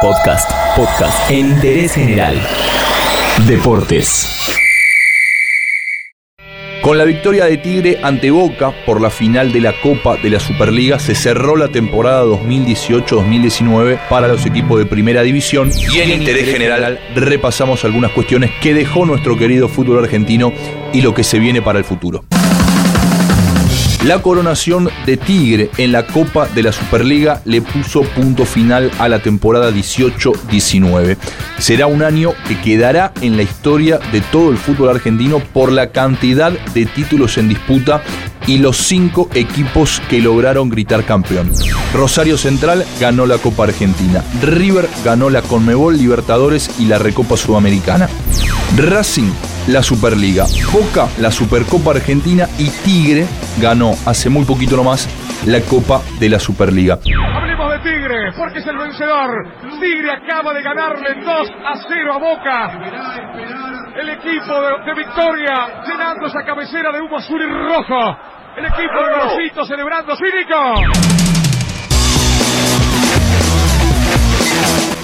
Podcast, podcast en interés general. Deportes. Con la victoria de Tigre ante Boca por la final de la Copa de la Superliga se cerró la temporada 2018-2019 para los equipos de Primera División y en interés general repasamos algunas cuestiones que dejó nuestro querido fútbol argentino y lo que se viene para el futuro. La coronación de Tigre en la Copa de la Superliga le puso punto final a la temporada 18-19. Será un año que quedará en la historia de todo el fútbol argentino por la cantidad de títulos en disputa y los cinco equipos que lograron gritar campeón. Rosario Central ganó la Copa Argentina, River ganó la Conmebol Libertadores y la Recopa Sudamericana. Racing la Superliga, Boca la Supercopa Argentina y Tigre ganó hace muy poquito nomás la Copa de la Superliga. Hablemos de Tigre, porque es el vencedor. Tigre acaba de ganarle 2 a 0 a Boca. El equipo de, de Victoria llenando esa cabecera de humo azul y rojo. El equipo de Rosito celebrando cínico.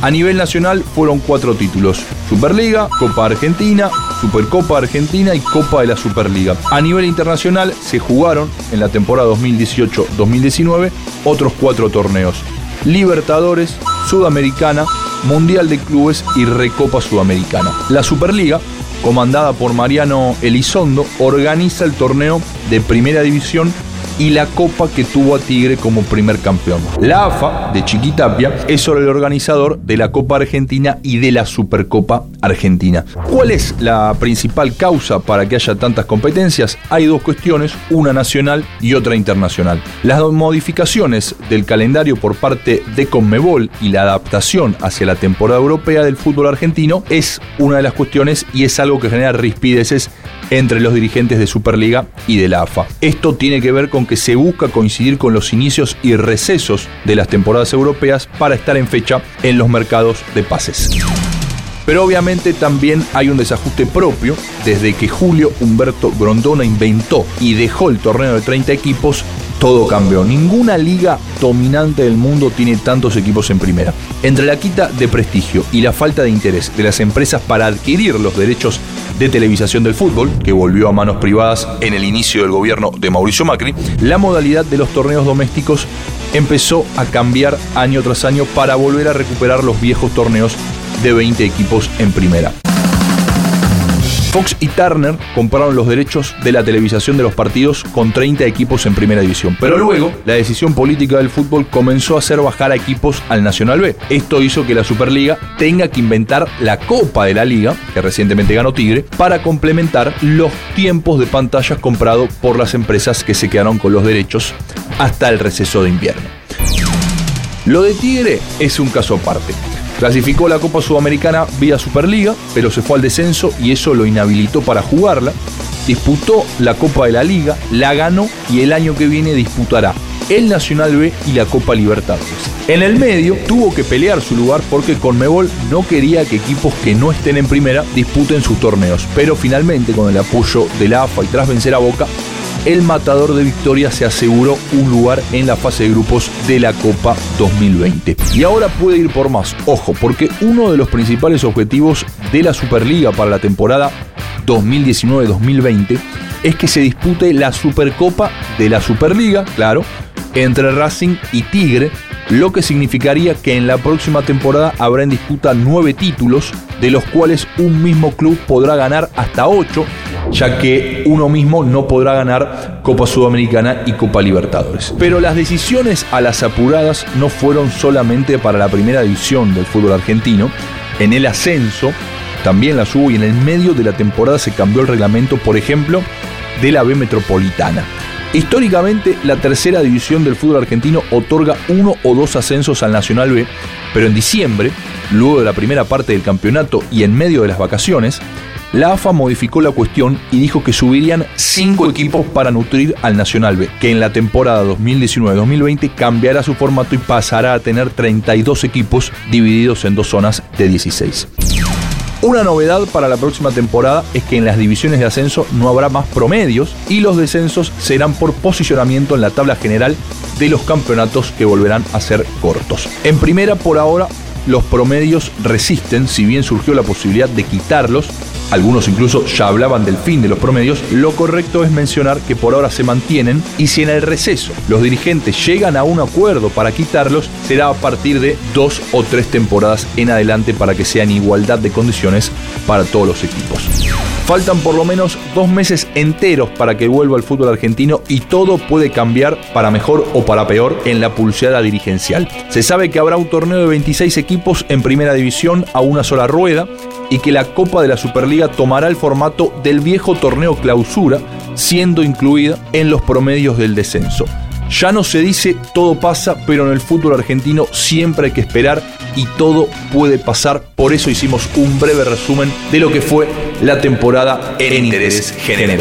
A nivel nacional fueron cuatro títulos. Superliga, Copa Argentina, Supercopa Argentina y Copa de la Superliga. A nivel internacional se jugaron en la temporada 2018-2019 otros cuatro torneos. Libertadores, Sudamericana, Mundial de Clubes y Recopa Sudamericana. La Superliga, comandada por Mariano Elizondo, organiza el torneo de Primera División y la copa que tuvo a Tigre como primer campeón. La AFA de Chiquitapia es solo el organizador de la Copa Argentina y de la Supercopa Argentina. ¿Cuál es la principal causa para que haya tantas competencias? Hay dos cuestiones, una nacional y otra internacional. Las modificaciones del calendario por parte de Conmebol y la adaptación hacia la temporada europea del fútbol argentino es una de las cuestiones y es algo que genera rispideces entre los dirigentes de Superliga y de la AFA. Esto tiene que ver con que se busca coincidir con los inicios y recesos de las temporadas europeas para estar en fecha en los mercados de pases. Pero obviamente también hay un desajuste propio desde que Julio Humberto Grondona inventó y dejó el torneo de 30 equipos todo cambió. Ninguna liga dominante del mundo tiene tantos equipos en primera. Entre la quita de prestigio y la falta de interés de las empresas para adquirir los derechos de televisación del fútbol, que volvió a manos privadas en el inicio del gobierno de Mauricio Macri, la modalidad de los torneos domésticos empezó a cambiar año tras año para volver a recuperar los viejos torneos de 20 equipos en primera. Fox y Turner compraron los derechos de la televisación de los partidos con 30 equipos en primera división. Pero luego, la decisión política del fútbol comenzó a hacer bajar a equipos al Nacional B. Esto hizo que la Superliga tenga que inventar la Copa de la Liga, que recientemente ganó Tigre, para complementar los tiempos de pantallas comprados por las empresas que se quedaron con los derechos hasta el receso de invierno. Lo de Tigre es un caso aparte. Clasificó la Copa Sudamericana vía Superliga, pero se fue al descenso y eso lo inhabilitó para jugarla. Disputó la Copa de la Liga, la ganó y el año que viene disputará el Nacional B y la Copa Libertadores. En el medio tuvo que pelear su lugar porque Conmebol no quería que equipos que no estén en primera disputen sus torneos, pero finalmente con el apoyo de la AFA y tras vencer a Boca, el matador de Victoria se aseguró un lugar en la fase de grupos de la Copa 2020. Y ahora puede ir por más, ojo, porque uno de los principales objetivos de la Superliga para la temporada 2019-2020 es que se dispute la Supercopa de la Superliga, claro, entre Racing y Tigre, lo que significaría que en la próxima temporada habrá en disputa nueve títulos, de los cuales un mismo club podrá ganar hasta ocho ya que uno mismo no podrá ganar Copa Sudamericana y Copa Libertadores. Pero las decisiones a las apuradas no fueron solamente para la primera división del fútbol argentino, en el ascenso también las hubo y en el medio de la temporada se cambió el reglamento, por ejemplo, de la B Metropolitana. Históricamente, la tercera división del fútbol argentino otorga uno o dos ascensos al Nacional B, pero en diciembre, luego de la primera parte del campeonato y en medio de las vacaciones, la AFA modificó la cuestión y dijo que subirían cinco equipos para nutrir al Nacional B, que en la temporada 2019-2020 cambiará su formato y pasará a tener 32 equipos divididos en dos zonas de 16. Una novedad para la próxima temporada es que en las divisiones de ascenso no habrá más promedios y los descensos serán por posicionamiento en la tabla general de los campeonatos que volverán a ser cortos. En primera por ahora los promedios resisten, si bien surgió la posibilidad de quitarlos, algunos incluso ya hablaban del fin de los promedios, lo correcto es mencionar que por ahora se mantienen y si en el receso los dirigentes llegan a un acuerdo para quitarlos, será a partir de dos o tres temporadas en adelante para que sea en igualdad de condiciones para todos los equipos. Faltan por lo menos dos meses enteros para que vuelva el fútbol argentino y todo puede cambiar para mejor o para peor en la pulseada dirigencial. Se sabe que habrá un torneo de 26 equipos en primera división a una sola rueda y que la Copa de la Superliga tomará el formato del viejo torneo clausura, siendo incluida en los promedios del descenso. Ya no se dice todo pasa, pero en el fútbol argentino siempre hay que esperar y todo puede pasar. Por eso hicimos un breve resumen de lo que fue la temporada en interés general.